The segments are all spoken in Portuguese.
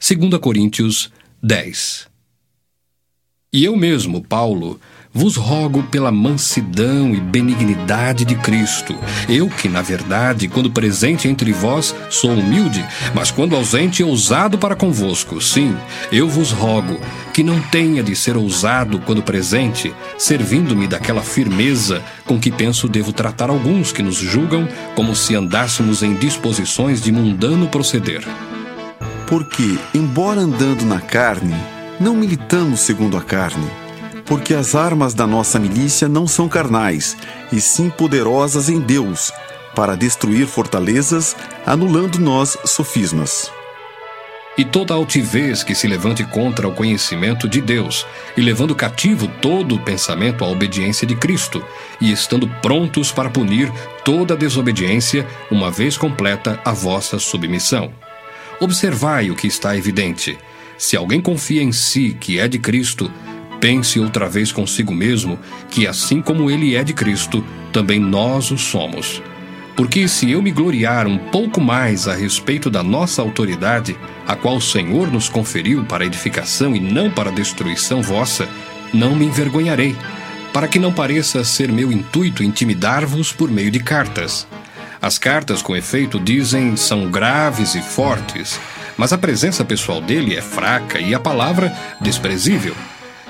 2 Coríntios 10 E eu mesmo, Paulo, vos rogo pela mansidão e benignidade de Cristo. Eu que, na verdade, quando presente entre vós, sou humilde, mas quando ausente, ousado para convosco. Sim, eu vos rogo que não tenha de ser ousado quando presente, servindo-me daquela firmeza com que penso devo tratar alguns que nos julgam como se andássemos em disposições de mundano proceder. Porque, embora andando na carne, não militamos segundo a carne porque as armas da nossa milícia não são carnais, e sim poderosas em Deus, para destruir fortalezas, anulando nós sofismas. E toda altivez que se levante contra o conhecimento de Deus, e levando cativo todo o pensamento à obediência de Cristo, e estando prontos para punir toda desobediência, uma vez completa a vossa submissão. Observai o que está evidente. Se alguém confia em si que é de Cristo, Pense outra vez consigo mesmo que, assim como ele é de Cristo, também nós o somos. Porque se eu me gloriar um pouco mais a respeito da nossa autoridade, a qual o Senhor nos conferiu para edificação e não para destruição vossa, não me envergonharei, para que não pareça ser meu intuito intimidar-vos por meio de cartas. As cartas, com efeito, dizem são graves e fortes, mas a presença pessoal dele é fraca e a palavra desprezível.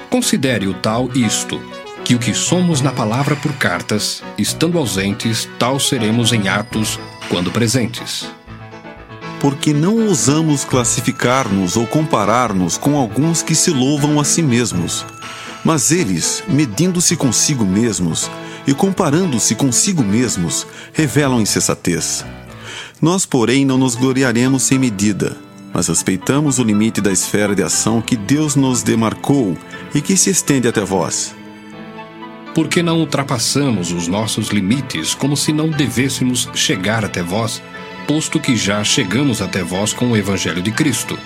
Considere o tal isto, que o que somos na palavra por cartas, estando ausentes, tal seremos em atos quando presentes. Porque não ousamos classificar-nos ou comparar-nos com alguns que se louvam a si mesmos. Mas eles, medindo-se consigo mesmos e comparando-se consigo mesmos, revelam insensatez. Nós, porém, não nos gloriaremos sem medida mas respeitamos o limite da esfera de ação que Deus nos demarcou e que se estende até vós. Porque não ultrapassamos os nossos limites como se não devêssemos chegar até vós, posto que já chegamos até vós com o Evangelho de Cristo,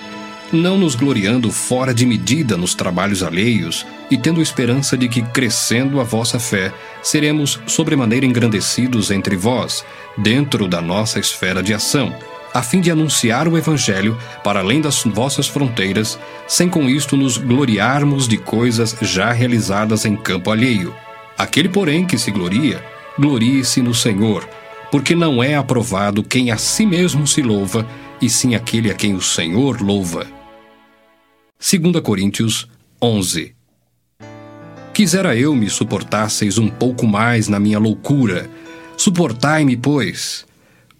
não nos gloriando fora de medida nos trabalhos alheios e tendo esperança de que, crescendo a vossa fé, seremos sobremaneira engrandecidos entre vós, dentro da nossa esfera de ação a fim de anunciar o Evangelho para além das vossas fronteiras, sem com isto nos gloriarmos de coisas já realizadas em campo alheio. Aquele, porém, que se gloria, glorie-se no Senhor, porque não é aprovado quem a si mesmo se louva, e sim aquele a quem o Senhor louva. 2 Coríntios 11 Quisera eu me suportasseis um pouco mais na minha loucura. Suportai-me, pois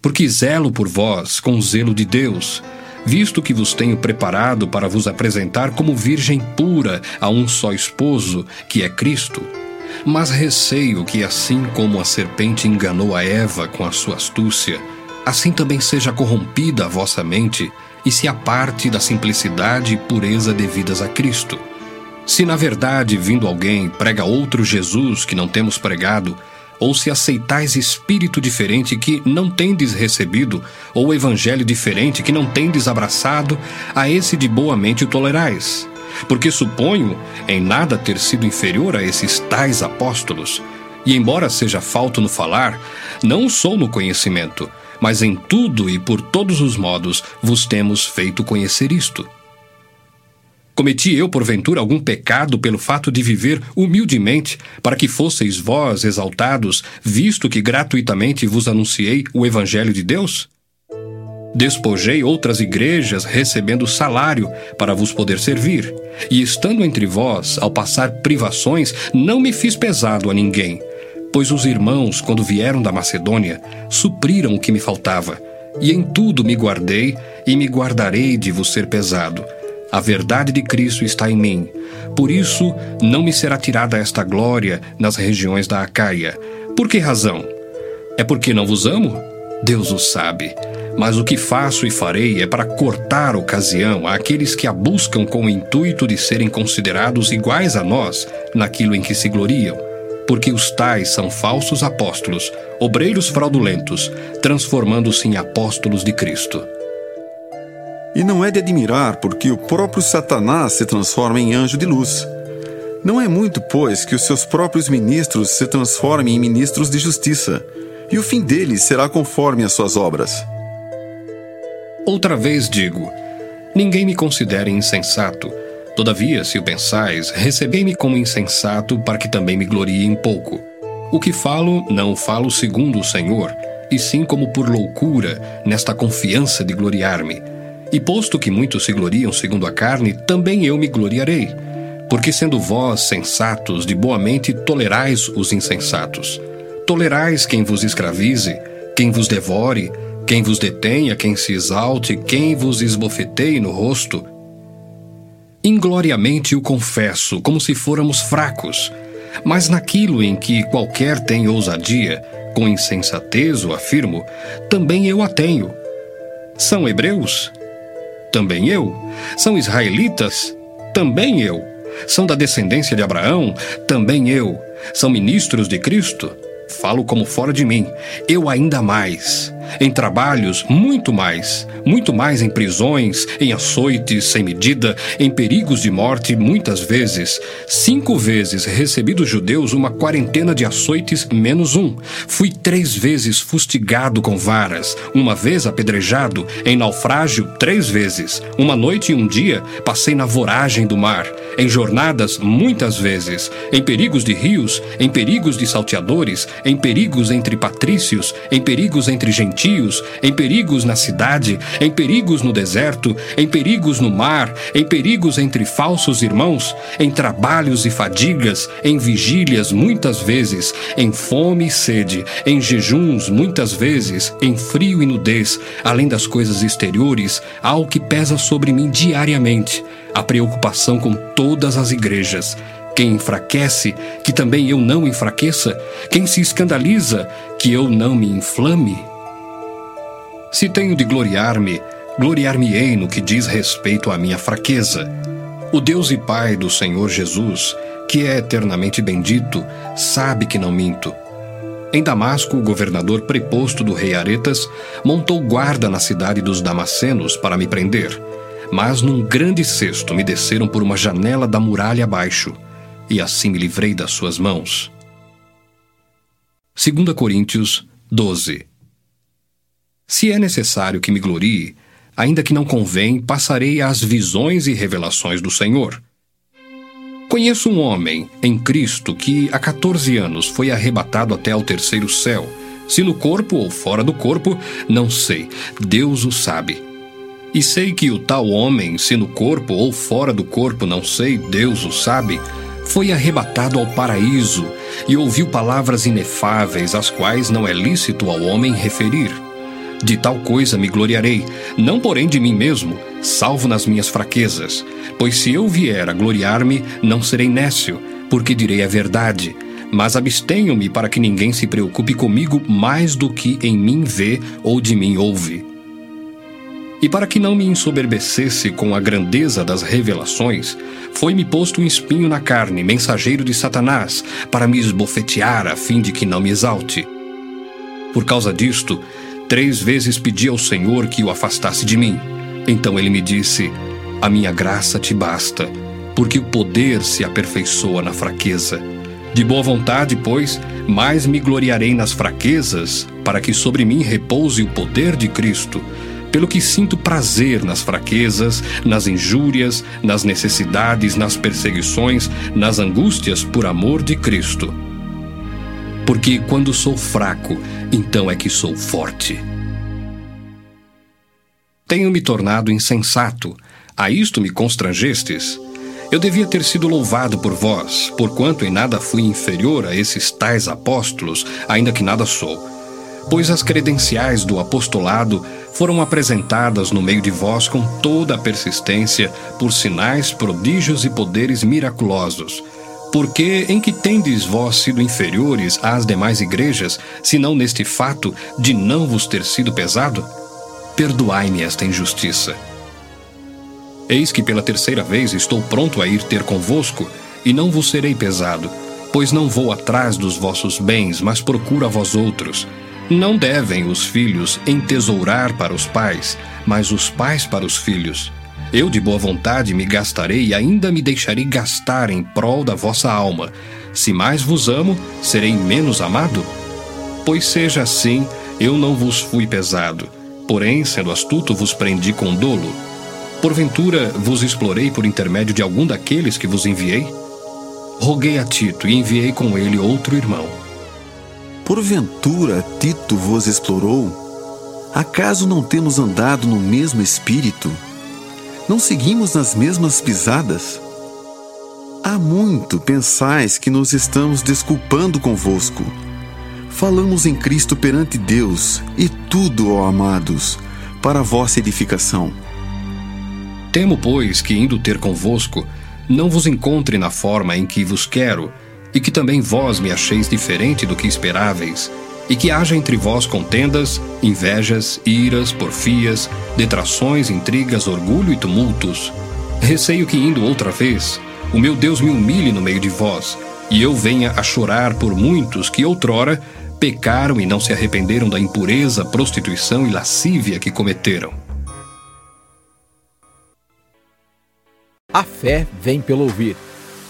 porque zelo por vós com zelo de Deus, visto que vos tenho preparado para vos apresentar como virgem pura a um só esposo, que é Cristo. Mas receio que, assim como a serpente enganou a Eva com a sua astúcia, assim também seja corrompida a vossa mente e se aparte da simplicidade e pureza devidas a Cristo. Se na verdade, vindo alguém, prega outro Jesus que não temos pregado, ou se aceitais espírito diferente que não tendes recebido, ou evangelho diferente que não tendes abraçado, a esse de boa mente tolerais. Porque suponho em nada ter sido inferior a esses tais apóstolos. E embora seja falto no falar, não sou no conhecimento, mas em tudo e por todos os modos vos temos feito conhecer isto Cometi eu, porventura, algum pecado pelo fato de viver humildemente, para que fosseis vós exaltados, visto que gratuitamente vos anunciei o Evangelho de Deus? Despojei outras igrejas recebendo salário para vos poder servir, e estando entre vós, ao passar privações, não me fiz pesado a ninguém, pois os irmãos, quando vieram da Macedônia, supriram o que me faltava, e em tudo me guardei e me guardarei de vos ser pesado a verdade de Cristo está em mim. Por isso, não me será tirada esta glória nas regiões da Acaia. Por que razão? É porque não vos amo? Deus o sabe. Mas o que faço e farei é para cortar ocasião àqueles que a buscam com o intuito de serem considerados iguais a nós naquilo em que se gloriam, porque os tais são falsos apóstolos, obreiros fraudulentos, transformando-se em apóstolos de Cristo. E não é de admirar, porque o próprio Satanás se transforma em anjo de luz. Não é muito, pois, que os seus próprios ministros se transformem em ministros de justiça, e o fim deles será conforme as suas obras. Outra vez digo: ninguém me considere insensato. Todavia, se o pensais, recebei-me como insensato para que também me glorie em pouco. O que falo, não falo segundo o Senhor, e sim como por loucura, nesta confiança de gloriar-me e posto que muitos se gloriam segundo a carne, também eu me gloriarei. Porque sendo vós sensatos, de boa mente tolerais os insensatos. Tolerais quem vos escravize, quem vos devore, quem vos detenha, quem se exalte, quem vos esbofeteie no rosto. Ingloriamente o confesso, como se fôramos fracos. Mas naquilo em que qualquer tem ousadia, com insensatez o afirmo, também eu a tenho. São hebreus? Também eu. São israelitas? Também eu. São da descendência de Abraão? Também eu. São ministros de Cristo? Falo como fora de mim. Eu ainda mais. Em trabalhos, muito mais. Muito mais em prisões, em açoites sem medida, em perigos de morte, muitas vezes. Cinco vezes recebi dos judeus uma quarentena de açoites menos um. Fui três vezes fustigado com varas, uma vez apedrejado, em naufrágio três vezes. Uma noite e um dia passei na voragem do mar, em jornadas muitas vezes, em perigos de rios, em perigos de salteadores, em perigos entre patrícios, em perigos entre gentios gentios, em perigos na cidade, em perigos no deserto, em perigos no mar, em perigos entre falsos irmãos, em trabalhos e fadigas, em vigílias muitas vezes, em fome e sede, em jejuns muitas vezes, em frio e nudez, além das coisas exteriores, há o que pesa sobre mim diariamente, a preocupação com todas as igrejas. Quem enfraquece, que também eu não enfraqueça. Quem se escandaliza, que eu não me inflame. Se tenho de gloriar-me, gloriar-me-ei no que diz respeito à minha fraqueza. O Deus e Pai do Senhor Jesus, que é eternamente bendito, sabe que não minto. Em Damasco, o governador preposto do rei Aretas montou guarda na cidade dos Damascenos para me prender. Mas num grande cesto me desceram por uma janela da muralha abaixo, e assim me livrei das suas mãos. 2 Coríntios 12 se é necessário que me glorie, ainda que não convém, passarei às visões e revelações do Senhor. Conheço um homem em Cristo que há 14 anos foi arrebatado até ao terceiro céu. Se no corpo ou fora do corpo, não sei, Deus o sabe. E sei que o tal homem, se no corpo ou fora do corpo, não sei, Deus o sabe, foi arrebatado ao paraíso e ouviu palavras inefáveis, as quais não é lícito ao homem referir. De tal coisa me gloriarei, não porém de mim mesmo, salvo nas minhas fraquezas. Pois se eu vier a gloriar-me, não serei nécio, porque direi a verdade. Mas abstenho-me para que ninguém se preocupe comigo mais do que em mim vê ou de mim ouve. E para que não me ensoberbecesse com a grandeza das revelações, foi-me posto um espinho na carne, mensageiro de Satanás, para me esbofetear a fim de que não me exalte. Por causa disto, Três vezes pedi ao Senhor que o afastasse de mim. Então ele me disse: A minha graça te basta, porque o poder se aperfeiçoa na fraqueza. De boa vontade, pois, mais me gloriarei nas fraquezas, para que sobre mim repouse o poder de Cristo. Pelo que sinto prazer nas fraquezas, nas injúrias, nas necessidades, nas perseguições, nas angústias por amor de Cristo porque quando sou fraco, então é que sou forte. Tenho me tornado insensato, a isto me constrangestes. Eu devia ter sido louvado por vós, porquanto em nada fui inferior a esses tais apóstolos, ainda que nada sou. Pois as credenciais do apostolado foram apresentadas no meio de vós com toda a persistência, por sinais, prodígios e poderes miraculosos porque em que tendes vós sido inferiores às demais igrejas, senão neste fato de não vos ter sido pesado? perdoai-me esta injustiça. Eis que pela terceira vez estou pronto a ir ter convosco, e não vos serei pesado, pois não vou atrás dos vossos bens, mas procuro a vós outros. Não devem os filhos entesourar para os pais, mas os pais para os filhos. Eu de boa vontade me gastarei e ainda me deixarei gastar em prol da vossa alma. Se mais vos amo, serei menos amado? Pois seja assim, eu não vos fui pesado. Porém, sendo astuto, vos prendi com dolo. Porventura vos explorei por intermédio de algum daqueles que vos enviei? Roguei a Tito e enviei com ele outro irmão. Porventura Tito vos explorou? Acaso não temos andado no mesmo espírito? Não seguimos nas mesmas pisadas? Há muito pensais que nos estamos desculpando convosco. Falamos em Cristo perante Deus e tudo, ó amados, para vossa edificação. Temo, pois, que indo ter convosco, não vos encontre na forma em que vos quero, e que também vós me acheis diferente do que esperáveis, e que haja entre vós contendas, invejas, iras, porfias, detrações, intrigas, orgulho e tumultos. Receio que indo outra vez, o meu Deus me humilhe no meio de vós, e eu venha a chorar por muitos que outrora pecaram e não se arrependeram da impureza, prostituição e lascívia que cometeram. A fé vem pelo ouvir.